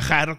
viajar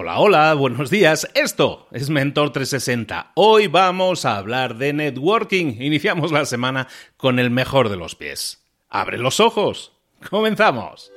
Hola, hola, buenos días. Esto es Mentor 360. Hoy vamos a hablar de networking. Iniciamos la semana con el mejor de los pies. Abre los ojos. Comenzamos.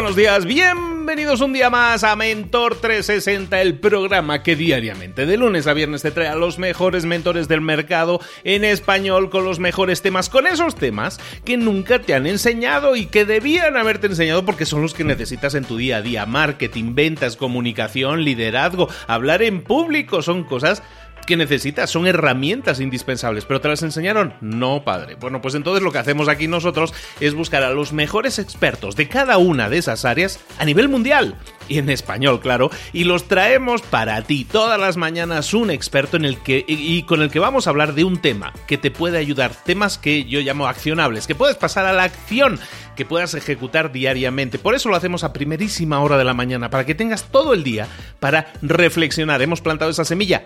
Buenos días, bienvenidos un día más a Mentor 360, el programa que diariamente, de lunes a viernes, te trae a los mejores mentores del mercado en español con los mejores temas, con esos temas que nunca te han enseñado y que debían haberte enseñado porque son los que necesitas en tu día a día. Marketing, ventas, comunicación, liderazgo, hablar en público, son cosas que necesitas, son herramientas indispensables, pero ¿te las enseñaron? No, padre. Bueno, pues entonces lo que hacemos aquí nosotros es buscar a los mejores expertos de cada una de esas áreas a nivel mundial y en español, claro, y los traemos para ti todas las mañanas un experto en el que y con el que vamos a hablar de un tema que te puede ayudar, temas que yo llamo accionables, que puedes pasar a la acción que puedas ejecutar diariamente. Por eso lo hacemos a primerísima hora de la mañana, para que tengas todo el día para reflexionar. Hemos plantado esa semilla,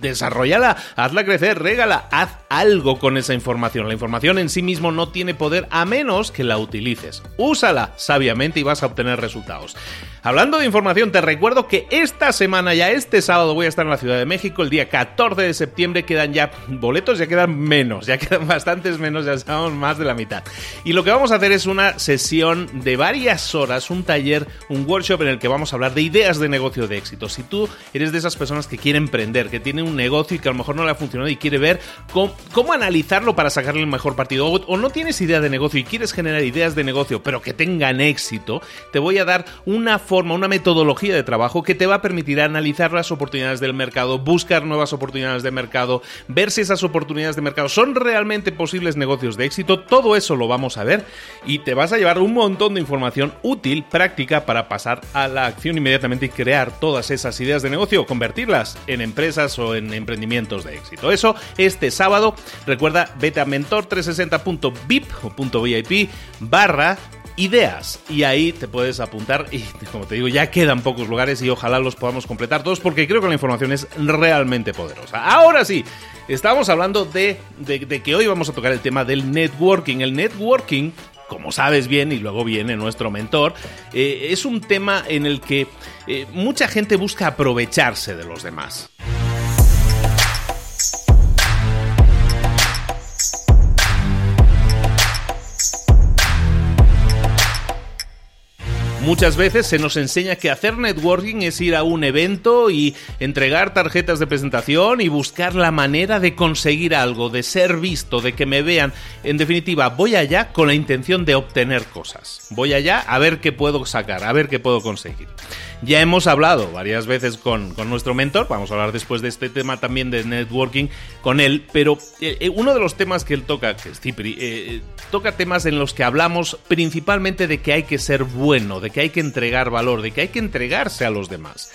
desarrollala, hazla crecer, régala, haz algo con esa información. La información en sí mismo no tiene poder a menos que la utilices. Úsala sabiamente y vas a obtener resultados. Hablando de información, te recuerdo que esta semana, ya este sábado, voy a estar en la Ciudad de México. El día 14 de septiembre quedan ya boletos, ya quedan menos, ya quedan bastantes menos, ya estamos más de la mitad. Y lo que vamos a hacer es una sesión de varias horas, un taller, un workshop en el que vamos a hablar de ideas de negocio de éxito. Si tú eres de esas personas que quieren emprender, que tiene un negocio y que a lo mejor no le ha funcionado y quiere ver cómo, analizarlo para sacarle el mejor partido, o, o no tienes idea de negocio y quieres generar ideas de negocio, pero que tengan éxito, te voy a dar una forma una metodología de trabajo que te va a permitir analizar las oportunidades del mercado, buscar nuevas oportunidades de mercado, ver si esas oportunidades de mercado son realmente posibles negocios de éxito. Todo eso lo vamos a ver y te vas a llevar un montón de información útil, práctica para pasar a la acción inmediatamente y crear todas esas ideas de negocio, convertirlas en empresas o en emprendimientos de éxito. Eso este sábado. Recuerda, vete a mentor360.vip o .vip barra ideas y ahí te puedes apuntar y como te digo ya quedan pocos lugares y ojalá los podamos completar todos porque creo que la información es realmente poderosa. Ahora sí, estamos hablando de, que hoy vamos a tocar el tema del networking. El networking como sabes bien, y luego viene nuestro mentor, eh, es un tema en el que eh, mucha gente busca aprovecharse de los demás. Muchas veces se nos enseña que hacer networking es ir a un evento y entregar tarjetas de presentación y buscar la manera de conseguir algo, de ser visto, de que me vean. En definitiva, voy allá con la intención de obtener cosas. Voy allá a ver qué puedo sacar, a ver qué puedo conseguir. Ya hemos hablado varias veces con, nuestro mentor, vamos a hablar después de este tema también de networking con él, pero eh, eh, uno de los temas que él toca, que es Cipri, eh, toca temas en los que hablamos principalmente de que hay que ser bueno, de que hay que entregar valor, de que hay que entregarse a los demás.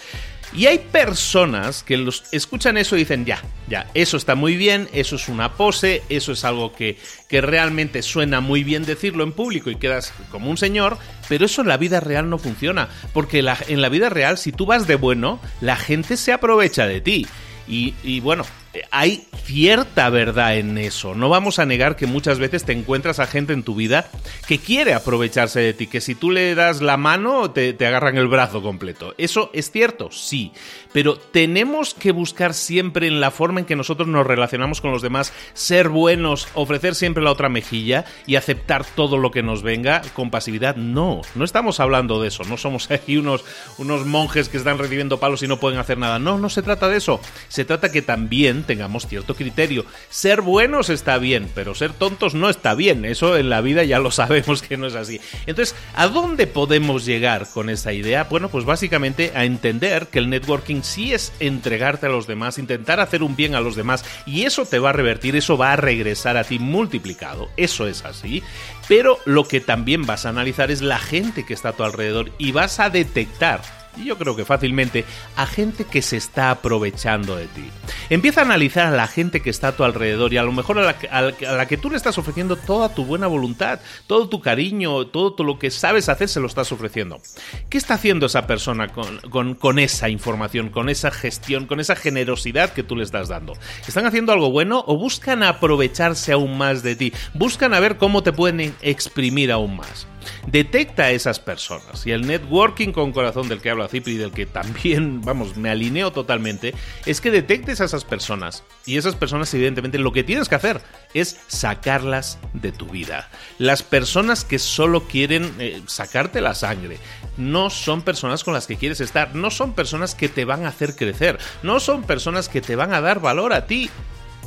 Y hay personas que los escuchan eso y dicen, ya, ya, eso está muy bien, eso es una pose, eso es algo que, que realmente suena muy bien decirlo en público y quedas como un señor, pero eso en la vida real no funciona, porque en la vida real si tú vas de bueno, la gente se aprovecha de ti. Y, y, bueno, hay cierta verdad en eso. No vamos a negar que muchas veces te encuentras a gente en tu vida que quiere aprovecharse de ti, que si tú le das la mano te, agarran el brazo completo. Eso es cierto, sí, pero tenemos que buscar siempre en la forma en que nosotros nos relacionamos con los demás, ser buenos, ofrecer siempre la otra mejilla y aceptar todo lo que nos venga con pasividad. No, no estamos hablando de eso, no somos aquí unos, unos monjes que están recibiendo palos y no pueden hacer nada. No, no se trata de eso. Se trata que también tengamos cierto criterio. Ser buenos está bien, pero ser tontos no está bien. Eso en la vida ya lo sabemos que no es así. Entonces, ¿a dónde podemos llegar con esa idea? Bueno, pues básicamente a entender que el networking sí es entregarte a los demás, intentar hacer un bien a los demás y eso te va a revertir, eso va a regresar a ti multiplicado. Eso es así. Pero lo que también vas a analizar es la gente que está a tu alrededor y vas a detectar y yo creo que fácilmente, a gente que se está aprovechando de ti. Empieza a analizar a la gente que está a tu alrededor y a lo mejor a la, que tú le estás ofreciendo toda tu buena voluntad, todo tu cariño, todo, lo que sabes hacer se lo estás ofreciendo. ¿Qué está haciendo esa persona con, con esa información, con esa gestión, con esa generosidad que tú le estás dando? ¿Están haciendo algo bueno o buscan aprovecharse aún más de ti? Buscan a ver cómo te pueden exprimir aún más detecta a esas personas. Y el networking con corazón del que habla Cipri y del que también, vamos, me alineo totalmente, es que detectes a esas personas. Y esas personas, evidentemente, lo que tienes que hacer es sacarlas de tu vida. Las personas que solo quieren eh, sacarte la sangre no son personas con las que quieres estar, no son personas que te van a hacer crecer, no son personas que te van a dar valor a ti.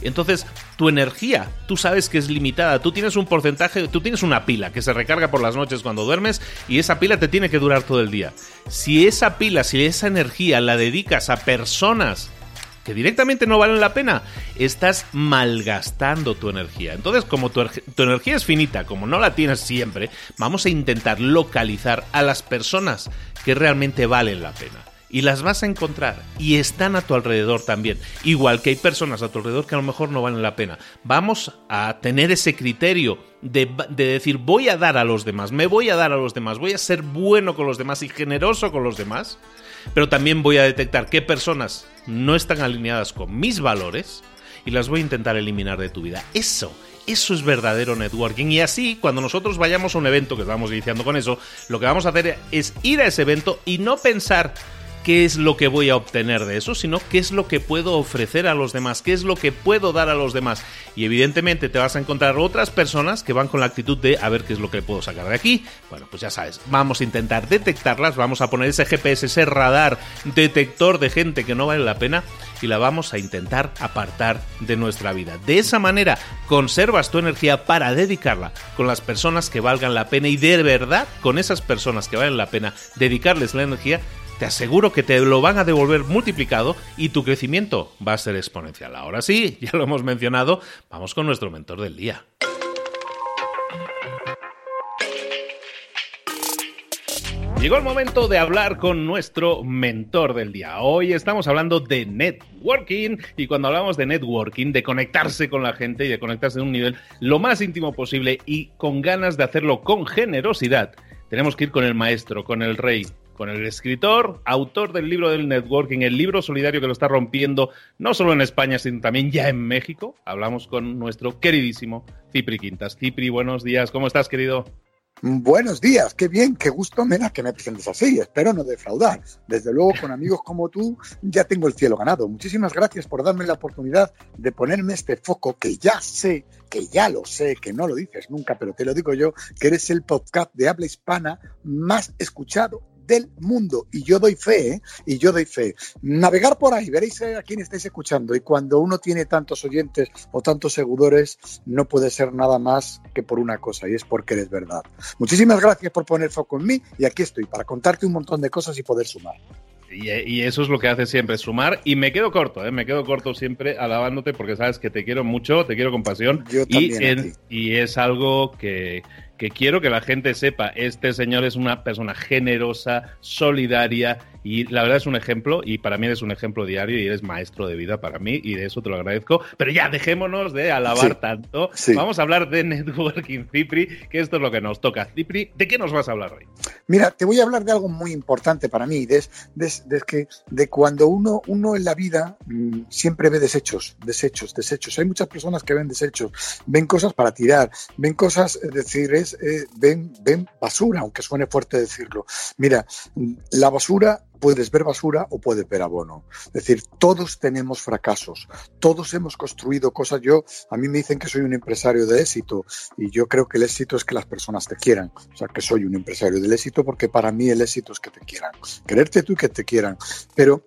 Entonces, tu energía, tú sabes que es limitada, tú tienes un porcentaje, tú tienes una pila que se recarga por las noches cuando duermes y esa pila te tiene que durar todo el día. Si esa pila, si esa energía la dedicas a personas que directamente no valen la pena, estás malgastando tu energía. Entonces, como tu, tu, energía es finita, como no la tienes siempre, vamos a intentar localizar a las personas que realmente valen la pena y las vas a encontrar y están a tu alrededor también. Igual que hay personas a tu alrededor que a lo mejor no valen la pena. Vamos a tener ese criterio de, decir voy a dar a los demás, me voy a dar a los demás, voy a ser bueno con los demás y generoso con los demás, pero también voy a detectar qué personas no están alineadas con mis valores y las voy a intentar eliminar de tu vida. Eso eso es verdadero networking. Y así, cuando nosotros vayamos a un evento, que estamos iniciando con eso, lo que vamos a hacer es ir a ese evento y no pensar qué es lo que voy a obtener de eso, sino qué es lo que puedo ofrecer a los demás, qué es lo que puedo dar a los demás. Y evidentemente te vas a encontrar otras personas que van con la actitud de a ver qué es lo que puedo sacar de aquí. Bueno, pues ya sabes, vamos a intentar detectarlas, vamos a poner ese GPS, ese radar detector de gente que no vale la pena y la vamos a intentar apartar de nuestra vida. De esa manera conservas tu energía para dedicarla con las personas que valgan la pena y de verdad con esas personas que valen la pena dedicarles la energía te aseguro que te lo van a devolver multiplicado y tu crecimiento va a ser exponencial. Ahora sí, ya lo hemos mencionado, vamos con nuestro mentor del día. Llegó el momento de hablar con nuestro mentor del día. Hoy estamos hablando de networking y cuando hablamos de networking, de conectarse con la gente y de conectarse en un nivel lo más íntimo posible y con ganas de hacerlo con generosidad, tenemos que ir con el maestro, con el rey, con el escritor, autor del libro del networking, el libro solidario que lo está rompiendo no solo en España, sino también ya en México. Hablamos con nuestro queridísimo Cipri Quintas. Cipri, buenos días, ¿cómo estás, querido? Buenos días, qué bien, qué gusto me que me presentes así. Espero no defraudar. Desde luego, con amigos como tú, ya tengo el cielo ganado. Muchísimas gracias por darme la oportunidad de ponerme este foco que ya sé, que ya lo sé, que no lo dices nunca, pero te lo digo yo, que eres el podcast de habla hispana más escuchado del mundo. Y yo doy fe, ¿eh? y yo doy fe. Navegar por ahí, veréis a quién estáis escuchando. Y cuando uno tiene tantos oyentes o tantos seguidores, no puede ser nada más que por una cosa, y es porque eres verdad. Muchísimas gracias por poner foco en mí, y aquí estoy para contarte un montón de cosas y poder sumar. Y, eso es lo que hace siempre, sumar. Y me quedo corto, ¿eh? me quedo corto siempre alabándote porque sabes que te quiero mucho, te quiero con pasión. Yo también y es algo que, que quiero que la gente sepa, este señor es una persona generosa, solidaria y la verdad es un ejemplo y para mí eres un ejemplo diario y eres maestro de vida para mí y de eso te lo agradezco. Pero ya dejémonos de alabar tanto. Vamos a hablar de networking, Cipri, que esto es lo que nos toca. Cipri, ¿de qué nos vas a hablar hoy? Mira, te voy a hablar de algo muy importante para mí, de, de, que, de cuando uno, uno en la vida mm, siempre ve desechos, desechos, desechos. Hay muchas personas que ven desechos, ven cosas para tirar, ven cosas, es decir, eh, ven, ven basura, aunque suene fuerte decirlo. Mira, la basura puedes ver basura o puedes ver abono. Es decir, todos tenemos fracasos, todos hemos construido cosas. Yo, a mí me dicen que soy un empresario de éxito y yo creo que el éxito es que las personas te quieran. O sea, que soy un empresario del éxito porque para mí el éxito es que te quieran. Quererte tú y que te quieran. Pero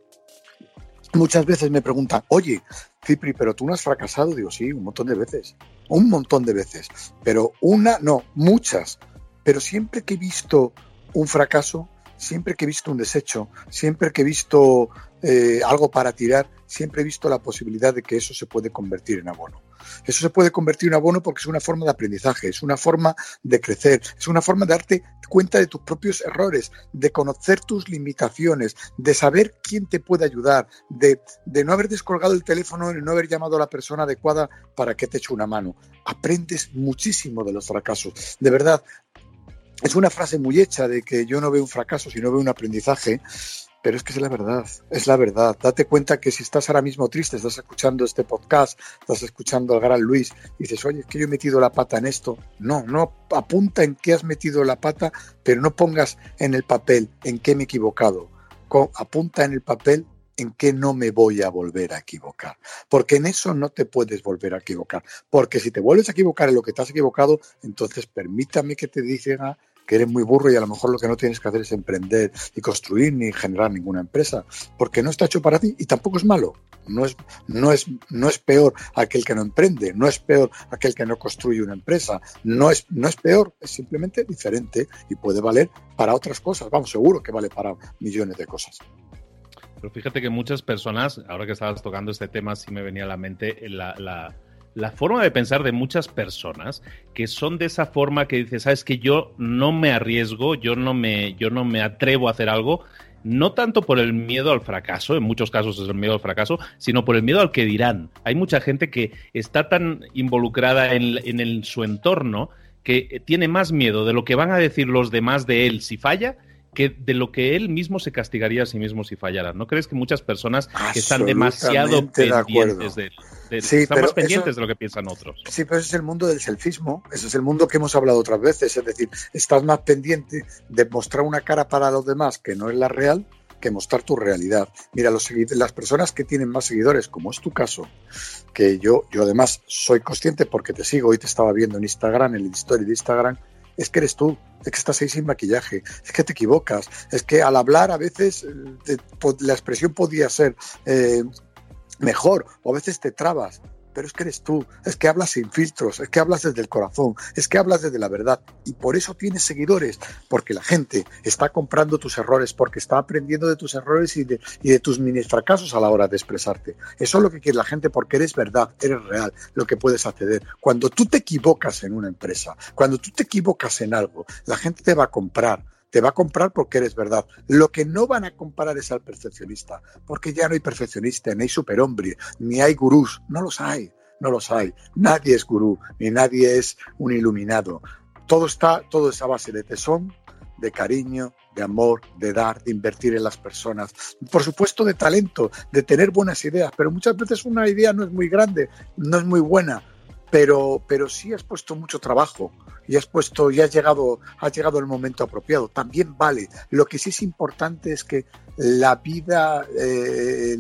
muchas veces me preguntan, oye, Cipri, pero tú no has fracasado. Digo, sí, un montón de veces. Un montón de veces. Pero una, no, muchas. Pero siempre que he visto un fracaso, siempre que he visto un desecho, siempre que he visto eh, algo para tirar, siempre he visto la posibilidad de que eso se puede convertir en abono. Eso se puede convertir en abono porque es una forma de aprendizaje, es una forma de crecer, es una forma de darte cuenta de tus propios errores, de conocer tus limitaciones, de saber quién te puede ayudar, de, de no haber descolgado el teléfono y no haber llamado a la persona adecuada para que te eche una mano. Aprendes muchísimo de los fracasos. De verdad, es una frase muy hecha de que yo no veo un fracaso, sino veo un aprendizaje, pero es que es la verdad, es la verdad. Date cuenta que si estás ahora mismo triste, estás escuchando este podcast, estás escuchando al gran Luis, y dices, oye, es que yo he metido la pata en esto. No, no apunta en qué has metido la pata, pero no pongas en el papel en qué me he equivocado. Apunta en el papel en qué no me voy a volver a equivocar. Porque en eso no te puedes volver a equivocar. Porque si te vuelves a equivocar en lo que te has equivocado, entonces permítame que te diga que eres muy burro y a lo mejor lo que no tienes que hacer es emprender y construir ni generar ninguna empresa, porque no está hecho para ti y tampoco es malo. No es, no es, no es peor aquel que no emprende, no es peor aquel que no construye una empresa, no es, no es peor, es simplemente diferente y puede valer para otras cosas. Vamos, seguro que vale para millones de cosas. Pero fíjate que muchas personas, ahora que estabas tocando este tema, sí me venía a la mente la, la la forma de pensar de muchas personas que son de esa forma que dices, sabes que yo no me arriesgo, yo no me, yo no me atrevo a hacer algo, no tanto por el miedo al fracaso, en muchos casos es el miedo al fracaso, sino por el miedo al que dirán. Hay mucha gente que está tan involucrada en, en su entorno que tiene más miedo de lo que van a decir los demás de él si falla que de lo que él mismo se castigaría a sí mismo si fallara. ¿No crees que muchas personas que están demasiado pendientes de, están más pendientes de lo que piensan otros? Sí, pero ese es el mundo del selfismo, ese es el mundo que hemos hablado otras veces, es decir, estás más pendiente de mostrar una cara para los demás que no es la real que mostrar tu realidad. Mira, los, las personas que tienen más seguidores, como es tu caso, que yo, yo además soy consciente porque te sigo y te estaba viendo en Instagram, en el story de Instagram, es que eres tú, es que estás ahí sin maquillaje, es que te equivocas, es que al hablar a veces eh, la expresión podía ser eh, mejor o a veces te trabas, pero es que eres tú, es que hablas sin filtros, es que hablas desde el corazón, es que hablas desde la verdad y por eso tienes seguidores, porque la gente está comprando tus errores, porque está aprendiendo de tus errores y de, y de tus mini fracasos a la hora de expresarte. Eso es lo que quiere la gente porque eres verdad, eres real, lo que puedes acceder. Cuando tú te equivocas en una empresa, cuando tú te equivocas en algo, la gente te va a comprar te va a comprar porque eres verdad. Lo que no van a comprar es al perfeccionista, porque ya no hay perfeccionista, ni hay superhombre, ni hay gurús, no los hay, no los hay. Nadie es gurú, ni nadie es un iluminado. Todo está, todo es a base de tesón, de cariño, de amor, de dar, de invertir en las personas. Por supuesto, de talento, de tener buenas ideas, pero muchas veces una idea no es muy grande, no es muy buena, pero, pero sí has puesto mucho trabajo y has puesto y has llegado, llegado el momento apropiado. También vale. Lo que sí es importante es que la vida, eh,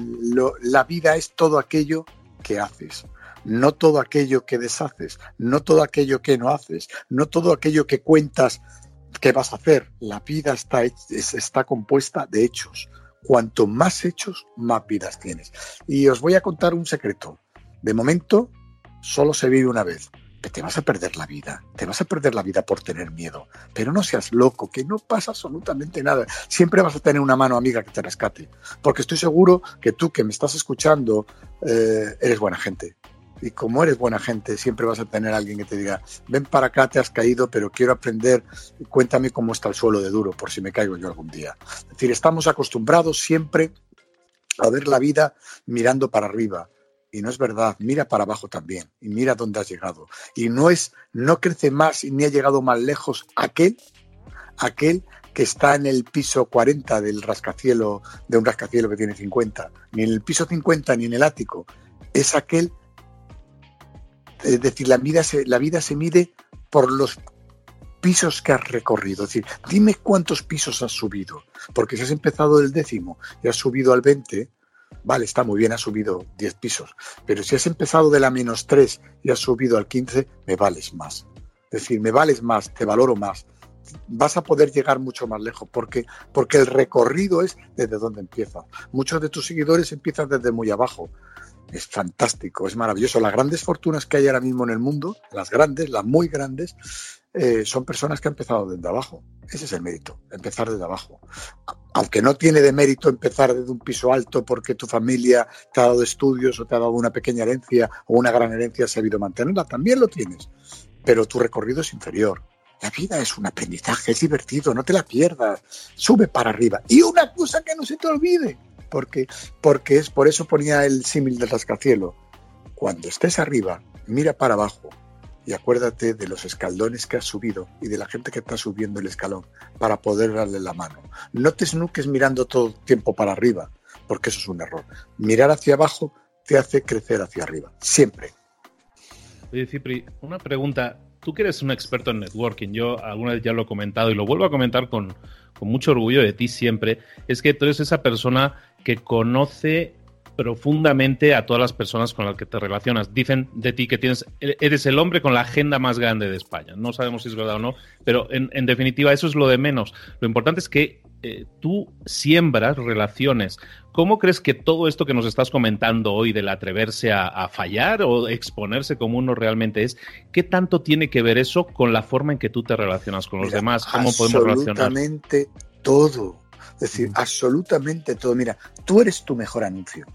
la vida es todo aquello que haces no todo aquello que deshaces, no todo aquello que no haces, no todo aquello que cuentas que vas a hacer. La vida está, está compuesta de hechos. Cuanto más hechos, más vidas tienes. Y os voy a contar un secreto. De momento, solo se vive una vez te vas a perder la vida, te vas a perder la vida por tener miedo, pero no seas loco, que no pasa absolutamente nada. Siempre vas a tener una mano amiga que te rescate, porque estoy seguro que tú que me estás escuchando eh, eres buena gente. Y como eres buena gente, siempre vas a tener alguien que te diga, ven para acá, te has caído, pero quiero aprender, cuéntame cómo está el suelo de duro, por si me caigo yo algún día. Es decir, estamos acostumbrados siempre a ver la vida mirando para arriba, y no es verdad, mira para abajo también y mira dónde has llegado. Y no es, no crece más ni ha llegado más lejos aquel, aquel que está en el piso 40 del rascacielo, de un rascacielo que tiene 50, ni en el piso 50 ni en el ático. Es aquel, es decir, la vida se, la vida se mide por los pisos que has recorrido. Es decir, dime cuántos pisos has subido, porque si has empezado del décimo y has subido al 20, vale, está muy bien, has subido 10 pisos, pero si has empezado de la menos 3 y has subido al 15, me vales más. Es decir, me vales más, te valoro más. Vas a poder llegar mucho más lejos porque, porque el recorrido es desde donde empiezas. Muchos de tus seguidores empiezan desde muy abajo. Es fantástico, es maravilloso. Las grandes fortunas que hay ahora mismo en el mundo, las grandes, las muy grandes, eh, son personas que han empezado desde abajo. Ese es el mérito, empezar desde abajo. Aunque no tiene de mérito empezar desde un piso alto porque tu familia te ha dado estudios o te ha dado una pequeña herencia o una gran herencia, has sabido mantenerla, también lo tienes. Pero tu recorrido es inferior. La vida es un aprendizaje, es divertido, no te la pierdas. Sube para arriba. Y una cosa que no se te olvide, porque, porque es por eso ponía el símil del rascacielo. Cuando estés arriba, mira para abajo y acuérdate de los escalones que has subido y de la gente que está subiendo el escalón para poder darle la mano. No te snuques mirando todo el tiempo para arriba, porque eso es un error. Mirar hacia abajo te hace crecer hacia arriba, siempre. Oye, Cipri, una pregunta. Tú que eres un experto en networking, yo alguna vez ya lo he comentado y lo vuelvo a comentar con, con mucho orgullo de ti siempre, es que tú eres esa persona que conoce profundamente a todas las personas con las que te relacionas. Dicen de ti que tienes, eres el hombre con la agenda más grande de España. No sabemos si es verdad o no, pero en, definitiva eso es lo de menos. Lo importante es que eh, tú siembras relaciones. ¿Cómo crees que todo esto que nos estás comentando hoy del atreverse a, fallar o exponerse como uno realmente es, qué tanto tiene que ver eso con la forma en que tú te relacionas con los demás? ¿Cómo podemos relacionar? Absolutamente todo. Es decir, absolutamente todo. Mira, tú eres tu mejor anuncio.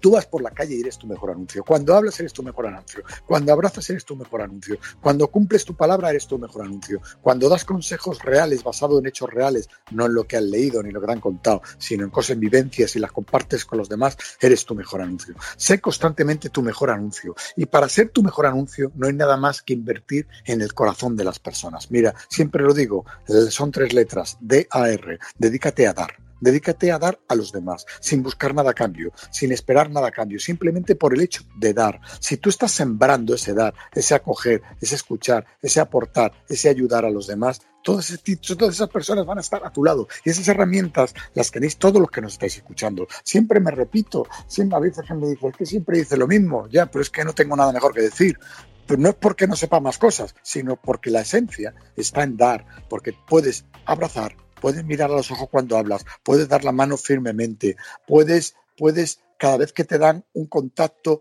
Tú vas por la calle y eres tu mejor anuncio. Cuando hablas eres tu mejor anuncio. Cuando abrazas eres tu mejor anuncio. Cuando cumples tu palabra eres tu mejor anuncio. Cuando das consejos reales basados en hechos reales, no en lo que han leído ni lo que te han contado, sino en cosas en vivencias y las compartes con los demás, eres tu mejor anuncio. Sé constantemente tu mejor anuncio. Y para ser tu mejor anuncio no hay nada más que invertir en el corazón de las personas. Mira, siempre lo digo, son tres letras, D-A-R. Dedícate a dar. Dedícate a dar a los demás, sin buscar nada a cambio, sin esperar nada a cambio, simplemente por el hecho de dar. Si tú estás sembrando ese dar, ese acoger, ese escuchar, ese aportar, ese ayudar a los demás, todas, esas personas van a estar a tu lado. Y esas herramientas las tenéis todos los que nos estáis escuchando. Siempre me repito, siempre a veces me dice, es que siempre dice lo mismo, ya, pero es que no tengo nada mejor que decir. Pero no es porque no sepa más cosas, sino porque la esencia está en dar, porque puedes abrazar, puedes mirar a los ojos cuando hablas, puedes dar la mano firmemente, puedes, puedes cada vez que te dan un contacto,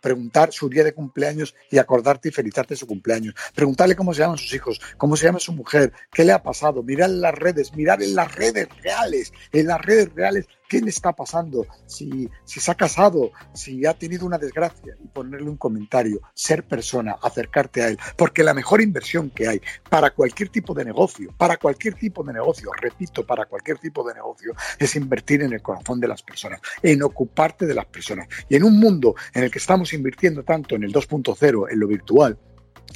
preguntar su día de cumpleaños y acordarte y felicitarte su cumpleaños. Preguntarle cómo se llaman sus hijos, cómo se llama su mujer, qué le ha pasado. Mirar en las redes, mirar en las redes reales, en las redes reales qué le está pasando, si, se ha casado, si ha tenido una desgracia. Y ponerle un comentario, ser persona, acercarte a él, porque la mejor inversión que hay para cualquier tipo de negocio, para cualquier tipo de negocio, repito, para cualquier tipo de negocio, es invertir en el corazón de las personas, en ocuparte de las personas. Y en un mundo en el que estamos invirtiendo tanto en el 2.0, en lo virtual,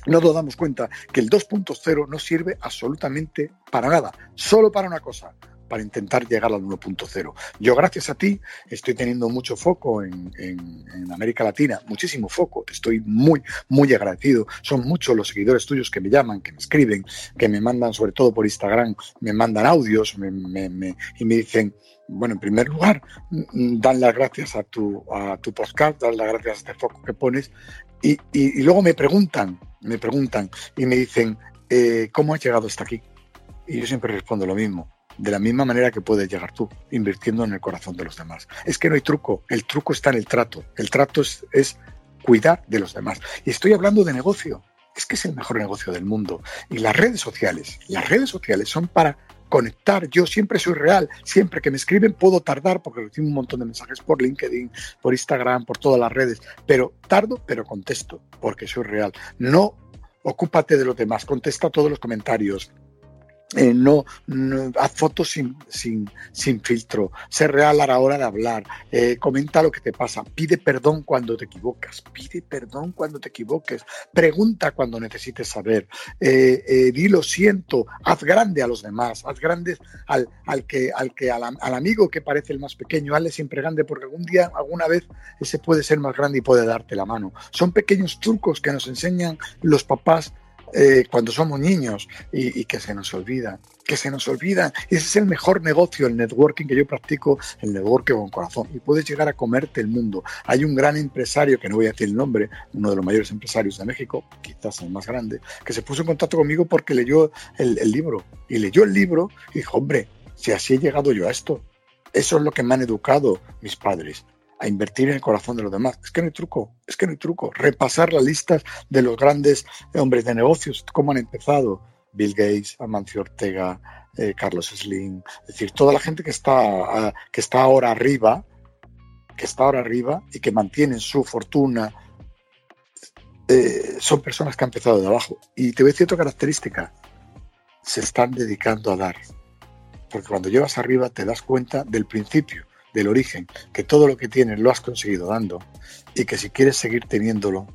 no nos damos cuenta que el 2.0 no sirve absolutamente para nada, solo para una cosa, para intentar llegar al 1.0. Yo, gracias a ti, estoy teniendo mucho foco en, América Latina, muchísimo foco. Estoy muy, muy agradecido. Son muchos los seguidores tuyos que me llaman, que me escriben, que me mandan, sobre todo por Instagram, me mandan audios y me dicen, bueno, en primer lugar, mm, dan las gracias a tu, a tu podcast, dan las gracias a este foco que pones y, y, luego me preguntan, me preguntan y me dicen, eh, ¿cómo has llegado hasta aquí? Y yo siempre respondo lo mismo, de la misma manera que puedes llegar tú, invirtiendo en el corazón de los demás. Es que no hay truco, el truco está en el trato, el trato es, cuidar de los demás. Y estoy hablando de negocio, es que es el mejor negocio del mundo. Y las redes sociales, las redes sociales son para conectar. Yo siempre soy real. Siempre que me escriben puedo tardar porque recibo un montón de mensajes por LinkedIn, por Instagram, por todas las redes. Pero tardo, pero contesto porque soy real. No ocúpate de los demás, contesta todos los comentarios, eh, no, haz fotos sin, sin, sin, filtro, sé real a la hora de hablar, eh, comenta lo que te pasa, pide perdón cuando te equivocas, pide perdón cuando te equivoques, pregunta cuando necesites saber, eh, di lo siento, haz grande a los demás, haz grande al, al que, al, que al, al, amigo que parece el más pequeño, hazle siempre grande porque algún día, alguna vez, ese puede ser más grande y puede darte la mano. Son pequeños trucos que nos enseñan los papás eh, cuando somos niños y, que se nos olvida, que se nos olvida. Ese es el mejor negocio, el networking que yo practico, el networking con corazón. Y puedes llegar a comerte el mundo. Hay un gran empresario, que no voy a decir el nombre, uno de los mayores empresarios de México, quizás el más grande, que se puso en contacto conmigo porque leyó el, el libro. Y leyó el libro y dijo, hombre, si así he llegado yo a esto. Eso es lo que me han educado mis padres a invertir en el corazón de los demás. Es que no hay truco, es que no hay truco. Repasar las listas de los grandes hombres de negocios, cómo han empezado. Bill Gates, Amancio Ortega, eh, Carlos Slim, es decir, toda la gente que está, ah, que está ahora arriba, que está ahora arriba y que mantienen su fortuna, eh, son personas que han empezado de abajo. Y te voy a decir otra característica, se están dedicando a dar. Porque cuando llevas arriba te das cuenta del principio del origen, que todo lo que tienes lo has conseguido dando y que si quieres seguir teniéndolo,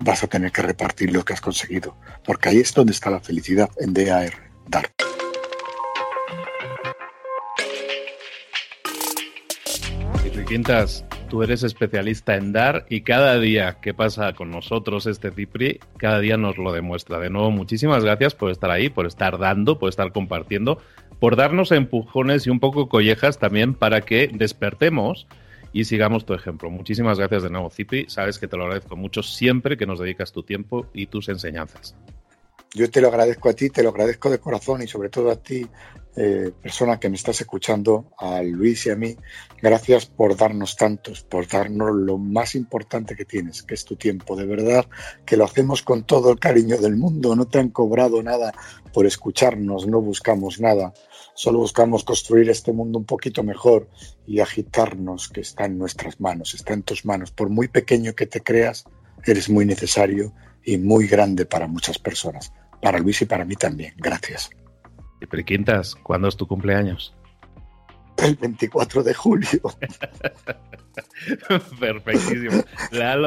vas a tener que repartir lo que has conseguido, porque ahí es donde está la felicidad en DAR, dar. Quintas, tú eres especialista en dar y cada día que pasa con nosotros este Cipri, cada día nos lo demuestra. De nuevo, muchísimas gracias por estar ahí, por estar dando, por estar compartiendo por darnos empujones y un poco collejas también para que despertemos y sigamos tu ejemplo. Muchísimas gracias de nuevo, Cipi. Sabes que te lo agradezco mucho siempre que nos dedicas tu tiempo y tus enseñanzas. Yo te lo agradezco a ti, te lo agradezco de corazón y sobre todo a ti, eh, persona que me estás escuchando, a Luis y a mí. Gracias por darnos tantos, por darnos lo más importante que tienes, que es tu tiempo. De verdad que lo hacemos con todo el cariño del mundo. No te han cobrado nada por escucharnos, no buscamos nada. Solo buscamos construir este mundo un poquito mejor y agitarnos, que está en nuestras manos, está en tus manos. Por muy pequeño que te creas, eres muy necesario y muy grande para muchas personas para Luis y para mí también. Gracias. ¿Y Quintas, cuándo es tu cumpleaños? El 24 de julio. Perfectísimo.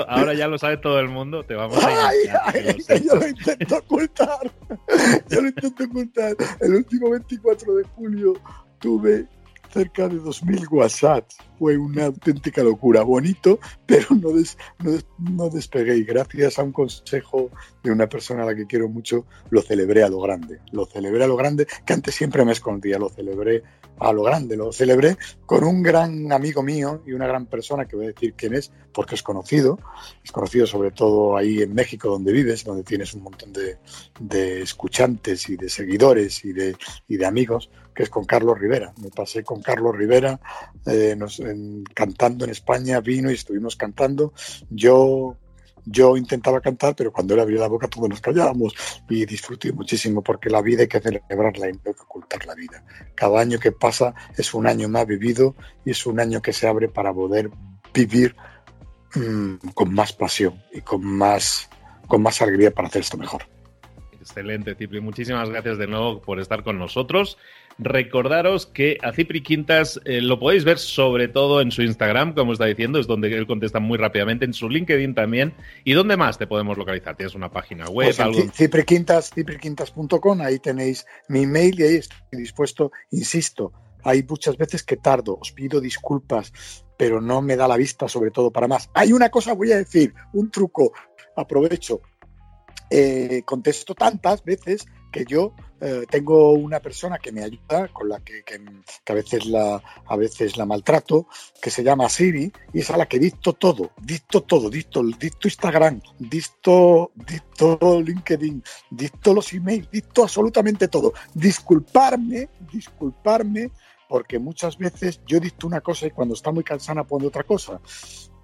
Ahora ya lo sabe todo el mundo. Te vamos a ay, ay, Yo lo intento ocultar. Yo lo intento ocultar. El último 24 de julio tuve cerca de 2.000 WhatsApp. Fue una auténtica locura. Bonito, pero no, no, despegué. Y gracias a un consejo de una persona a la que quiero mucho, lo celebré a lo grande. Lo celebré a lo grande, que antes siempre me escondía. Lo celebré a lo grande. Lo celebré con un gran amigo mío y una gran persona, que voy a decir quién es, porque es conocido. Es conocido sobre todo ahí en México, donde vives, donde tienes un montón de, de escuchantes y de seguidores y de, y de amigos que es con Carlos Rivera. Me pasé con Carlos Rivera eh, cantando en España, vino y estuvimos cantando. Yo, yo intentaba cantar, pero cuando él abría la boca todos nos callábamos y disfruté muchísimo porque la vida hay que celebrarla y no hay que ocultar la vida. Cada año que pasa es un año más vivido y es un año que se abre para poder vivir mm, con más pasión y con más, con más alegría para hacer esto mejor. Excelente, Cipri. Muchísimas gracias de nuevo por estar con nosotros. Recordaros que a Cipri Quintas eh, lo podéis ver sobre todo en su Instagram, como está diciendo, es donde él contesta muy rápidamente, en su LinkedIn también. ¿Y dónde más te podemos localizar? ¿Tienes una página web? Pues algo? Cipriquintas, cipriquintas.com, ahí tenéis mi email y ahí estoy dispuesto, insisto, hay muchas veces que tardo, os pido disculpas, pero no me da la vista, sobre todo para más. Hay una cosa, voy a decir, un truco, aprovecho. Eh, contesto tantas veces que yo eh, tengo una persona que me ayuda, con la que, a, veces la, a veces la maltrato, que se llama Siri, y es a la que dicto todo, dicto todo, dicto, dicto Instagram, dicto, dicto LinkedIn, dicto los emails, dicto absolutamente todo. Disculparme, disculparme, porque muchas veces yo dicto una cosa y cuando está muy cansada pongo otra cosa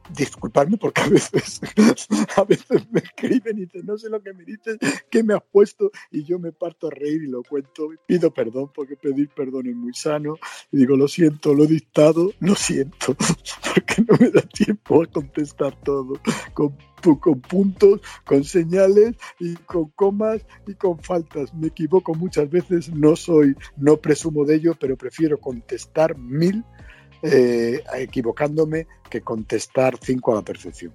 disculparme porque a veces, a veces me escriben y dicen, no sé lo que me dices, qué me has puesto, y yo me parto a reír y lo cuento, pido perdón porque pedir perdón es muy sano, y digo, lo siento, lo he dictado, lo siento, porque no me da tiempo a contestar todo, con, con puntos, con señales y con comas y con faltas. Me equivoco muchas veces, no soy, no presumo de ello, pero prefiero contestar mil eh, equivocándome que contestar cinco a la perfección.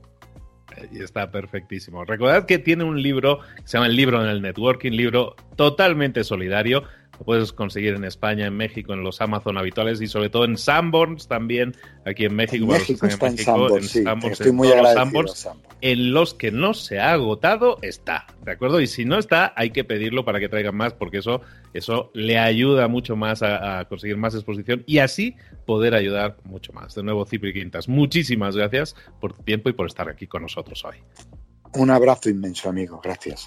Y está perfectísimo. Recordad que tiene un libro, se llama El libro en el networking, libro totalmente solidario, lo puedes conseguir en España, en México, en los Amazon habituales y sobre todo en Sanborns también, aquí en México. En México está en, Sanborns, sí, estoy muy agradecido En los que no se ha agotado, está, ¿de acuerdo? Y si no está, hay que pedirlo para que traigan más, porque eso, eso le ayuda mucho más a, conseguir más exposición y así poder ayudar mucho más. De nuevo, Cipri Quintas, muchísimas gracias por tu tiempo y por estar aquí con nosotros hoy. Un abrazo inmenso, amigo. Gracias.